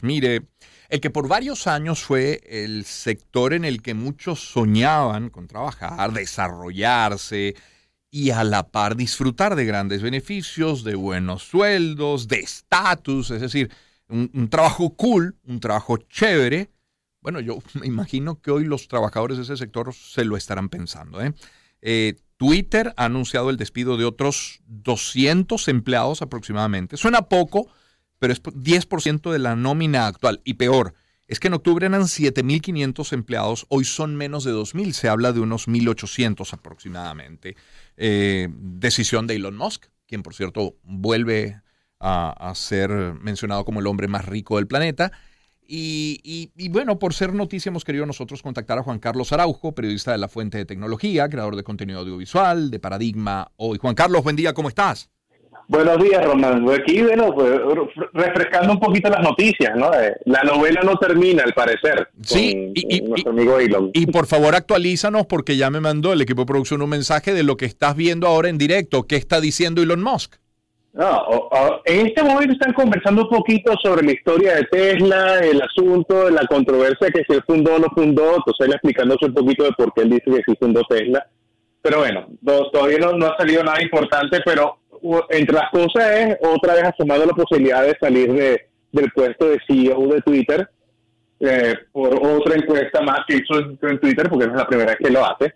Mire, el que por varios años fue el sector en el que muchos soñaban con trabajar, desarrollarse y a la par disfrutar de grandes beneficios, de buenos sueldos, de estatus, es decir, un, trabajo cool, un trabajo chévere. Bueno, yo me imagino que hoy los trabajadores de ese sector se lo estarán pensando. ¿eh? Eh, Twitter ha anunciado el despido de otros 200 empleados aproximadamente. Suena poco, pero es 10% de la nómina actual. Y peor, es que en octubre eran 7.500 empleados, hoy son menos de 2.000, se habla de unos 1.800 aproximadamente. Eh, decisión de Elon Musk, quien por cierto vuelve a, ser mencionado como el hombre más rico del planeta. Y, y, bueno, por ser noticia hemos querido nosotros contactar a Juan Carlos Araujo, periodista de La Fuente de Tecnología, creador de contenido audiovisual, de Paradigma Hoy. Juan Carlos, buen día, ¿cómo estás? Buenos días, Román. Aquí, bueno, pues, refrescando un poquito las noticias, ¿no? Eh, la novela no termina, al parecer. Sí, y, nuestro amigo Elon. Y por favor, actualízanos, porque ya me mandó el equipo de producción un mensaje de lo que estás viendo ahora en directo. ¿Qué está diciendo Elon Musk? No, en este momento están conversando un poquito sobre la historia de Tesla, el asunto, la controversia que si él fundó o no fundó, entonces él explicándose un poquito de por qué él dice que sí fundó Tesla. Pero bueno, todavía no ha salido nada importante, pero entre las cosas es otra vez asomado la posibilidad de salir de, del puesto de CEO de Twitter eh, por otra encuesta más que hizo en, Twitter, porque es la primera vez que lo hace,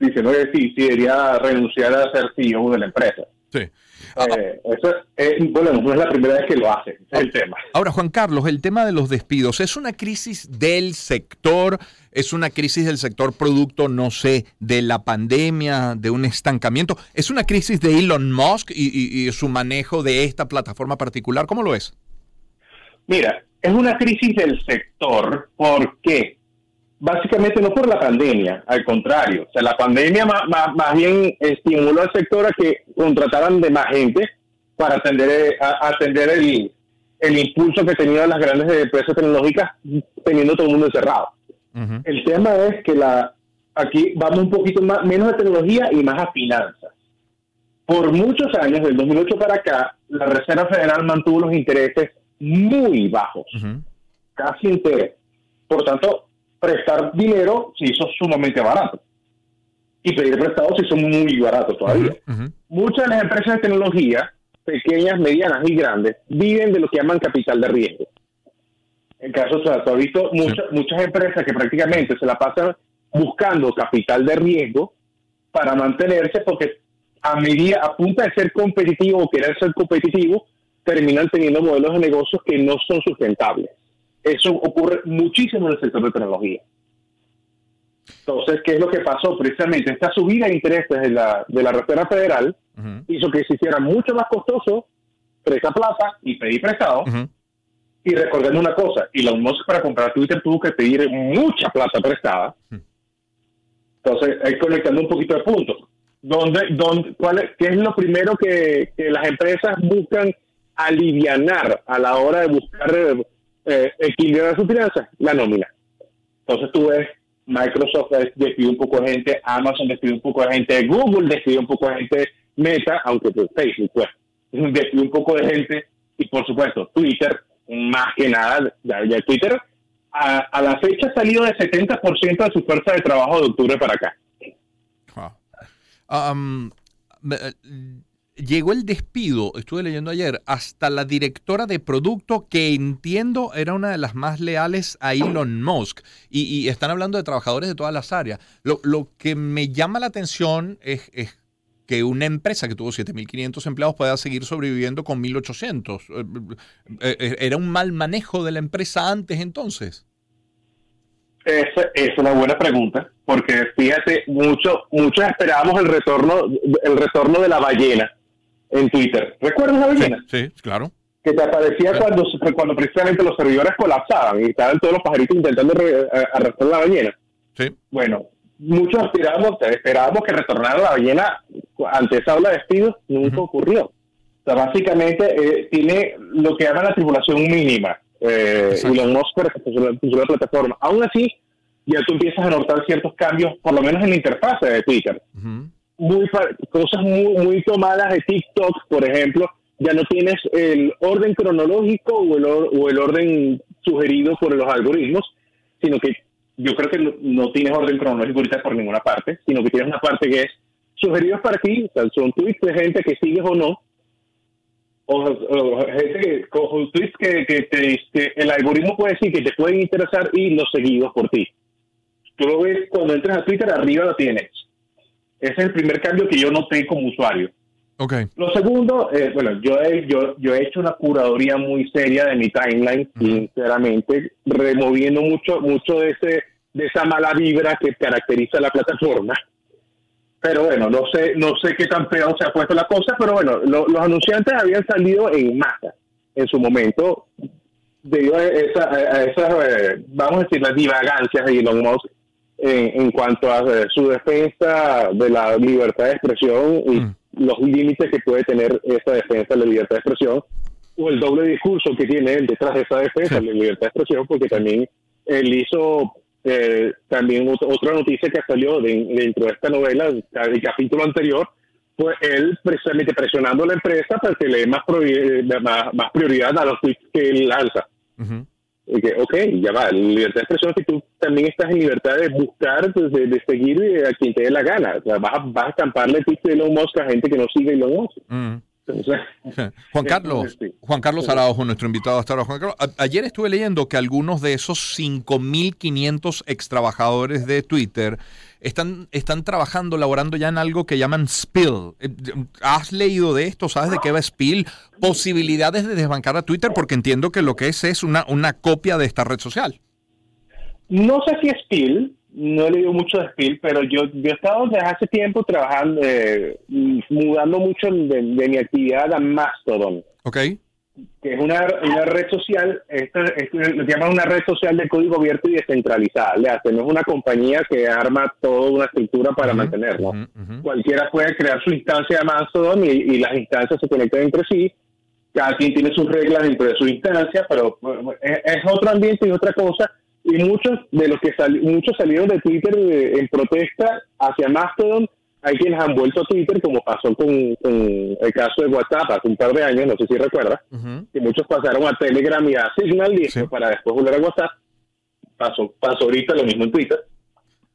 diciendo que sí, sí debería renunciar a ser CEO de la empresa. Sí. Eh, eso es, bueno, no es la primera vez que lo hace, es el tema. Ahora, Juan Carlos, el tema de los despidos, ¿es una crisis del sector? ¿Es una crisis del sector producto, no sé, de la pandemia, de un estancamiento? ¿Es una crisis de Elon Musk y, y su manejo de esta plataforma particular? ¿Cómo lo es? Mira, es una crisis del sector. ¿Por qué? Básicamente no por la pandemia, al contrario. O sea, la pandemia más, más, bien estimuló al sector a que contrataran de más gente para atender, a, atender el, el impulso que tenían las grandes empresas tecnológicas teniendo todo el mundo encerrado. El tema es que la aquí vamos un poquito más, menos a tecnología y más a finanzas. Por muchos años, del 2008 para acá, la Reserva Federal mantuvo los intereses muy bajos, casi enteros. Por tanto, prestar dinero se hizo sumamente barato. Y pedir prestado se hizo muy barato todavía. Muchas de las empresas de tecnología, pequeñas, medianas y grandes, viven de lo que llaman capital de riesgo. En caso, o sea, tú has visto muchas, muchas empresas que prácticamente se la pasan buscando capital de riesgo para mantenerse porque a medida, a punta de ser competitivo o querer ser competitivo, terminan teniendo modelos de negocios que no son sustentables. Eso ocurre muchísimo en el sector de tecnología. Entonces, ¿qué es lo que pasó? Precisamente esta subida de intereses de la, de la Reserva Federal hizo que se hiciera mucho más costoso prestar plata y pedir prestado. Y recordemos una cosa, Elon Musk para comprar Twitter tuvo que pedir mucha plata prestada. Entonces, ahí conectando un poquito de puntos. ¿Dónde, dónde, cuál es, ¿Qué es lo primero que, que las empresas buscan alivianar a la hora de buscar eh, equilibrar sus finanzas, la nómina. Entonces tú ves, Microsoft despidió un poco de gente, Amazon despidió un poco de gente, Google despidió un poco de gente, Meta, aunque pues, Facebook pues, despidió un poco de gente, y por supuesto Twitter, más que nada, ya, Twitter a, la fecha ha salido de 70% de su fuerza de trabajo de octubre para acá. Um, llegó el despido, estuve leyendo ayer, hasta la directora de producto que entiendo era una de las más leales a Elon Musk. Y, están hablando de trabajadores de todas las áreas. Lo, que me llama la atención es, que una empresa que tuvo 7.500 empleados pueda seguir sobreviviendo con 1.800. Eh, eh, eh, ¿Era un mal manejo de la empresa antes entonces? Esa es una buena pregunta, porque fíjate, mucho, muchos esperábamos el retorno, el retorno de la ballena en Twitter. ¿Recuerdas la ballena? Sí, claro. Que te aparecía cuando, cuando precisamente los servidores colapsaban y estaban todos los pajaritos intentando arrastrar la ballena. Sí. Bueno, muchos esperábamos, esperábamos que retornara la ballena ante esa ola de despidos, nunca ocurrió. O sea, básicamente eh, tiene lo que llaman la tripulación mínima. Eh, y los Musk la plataforma. Aún así, ya tú empiezas a notar ciertos cambios, por lo menos en la interfaz de Twitter muy cosas muy, muy tomadas de TikTok, por ejemplo, ya no tienes el orden cronológico o el, o el orden sugerido por los algoritmos, sino que yo creo que no, tienes orden cronológico ahorita por ninguna parte, sino que tienes una parte que es sugeridos para ti, o sea, son tweets de gente que sigues o no, o, gente que, con tweets que, que, el algoritmo puede decir que te pueden interesar y los seguidos por ti. Tú lo ves cuando entras a Twitter, arriba lo tienes. Ese es el primer cambio que yo noté como usuario. Okay. Lo segundo, eh, bueno, yo he, yo, yo he hecho una curaduría muy seria de mi timeline, sinceramente, removiendo mucho, mucho de, ese, de esa mala vibra que caracteriza la plataforma. Pero bueno, no sé, no sé qué tan peor se ha puesto la cosa, pero bueno, los anunciantes habían salido en masa en su momento debido a, esa, esas, eh, vamos a decir, las divagancias de Elon Musk en, cuanto a eh, su defensa de la libertad de expresión y mm. los límites que puede tener esa defensa de la libertad de expresión o el doble discurso que tiene él detrás de esa defensa de la libertad de expresión, porque también él hizo eh, también otra noticia que salió dentro de esta novela, el capítulo anterior, fue él precisamente presionando a la empresa para que le dé más, más, prioridad a los tweets que él lanza. Y que, ok, ya va, libertad de expresión es que tú también estás en libertad de buscar, pues, de, seguir a quien te dé la gana. O sea, vas, vas a estamparle tweets de Elon Musk a gente que no sigue Elon Musk. Juan Carlos, Juan Carlos Araujo, nuestro invitado hasta ahora. Juan Carlos, ayer estuve leyendo que algunos de esos 5.500 ex trabajadores de Twitter están, están trabajando, laborando ya en algo que llaman Spill. Eh, ¿Has leído de esto? ¿Sabes de qué va Spill? Posibilidades de desbancar a Twitter, porque entiendo que lo que es es una, una copia de esta red social. No sé si Spill, no he leído mucho de Spill, pero yo, yo he estado desde hace tiempo trabajando, eh, mudando mucho de, mi actividad a Mastodon. Ok. Que es una, una red social, esto, lo llaman una red social de código abierto y descentralizada. Le hace, no es una compañía que arma toda una estructura para mantenerlo. Cualquiera puede crear su instancia de Mastodon y, las instancias se conectan entre sí cada quien tiene sus reglas dentro de su instancia, pero es, otro ambiente y otra cosa y muchos de los que muchos salieron de Twitter eh, en protesta hacia Mastodon. Hay quienes han vuelto a Twitter, como pasó con, el caso de WhatsApp hace un par de años, no sé si recuerdas, que muchos pasaron a Telegram y a Signal y para después volver a WhatsApp. Pasó, pasó ahorita lo mismo en Twitter.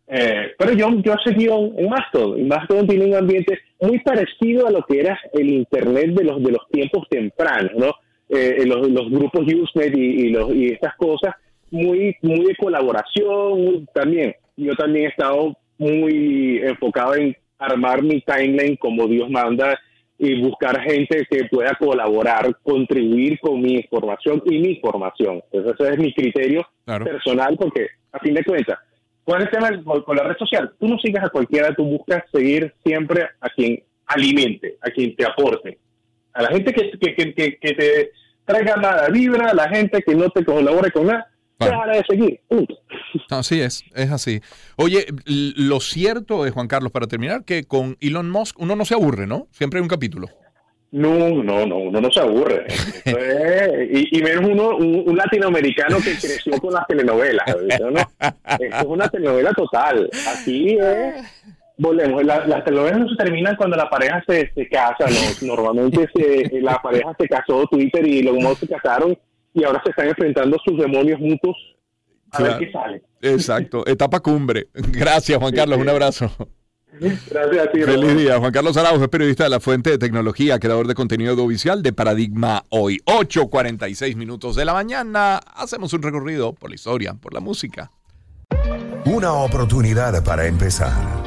Eh, pero yo, yo seguido en Mastodon. Y Mastodon tiene un ambiente muy parecido a lo que era el Internet de los, de los tiempos tempranos, ¿no? Eh, los, los, grupos Usenet y, los, y estas cosas muy, muy de colaboración también. Yo también he estado muy enfocado en armar mi timeline como Dios manda y buscar gente que pueda colaborar, contribuir con mi información y mi formación. Entonces ese es mi criterio personal porque a fin de cuentas, ¿cuál es el tema con la red social? Tú no sigas a cualquiera, tú buscas seguir siempre a quien alimente, a quien te aporte. A la gente que, que, que, que te traiga nada vibra, a la gente que no te colabore con nada, de seguir. Así es, es así. Oye, lo cierto es, Juan Carlos, para terminar, que con Elon Musk uno no se aburre, ¿no? Siempre hay un capítulo. No, no, no, uno no se aburre. y, y, menos uno, un, latinoamericano que creció con las telenovelas. es una telenovela total. Aquí volvemos. las telenovelas no se terminan cuando la pareja se, se casa. Normalmente se, la pareja se casó, Twitter y los se casaron y ahora se están enfrentando sus demonios mutuos a ver qué sale. Exacto, etapa cumbre. Gracias, Juan Carlos, un abrazo. Gracias a ti. Feliz día. Juan Carlos Araujo es periodista de la Fuente de Tecnología, creador de contenido audiovisual de Paradigma Hoy. 8.46 minutos de la mañana. Hacemos un recorrido por la historia, por la música. Una oportunidad para empezar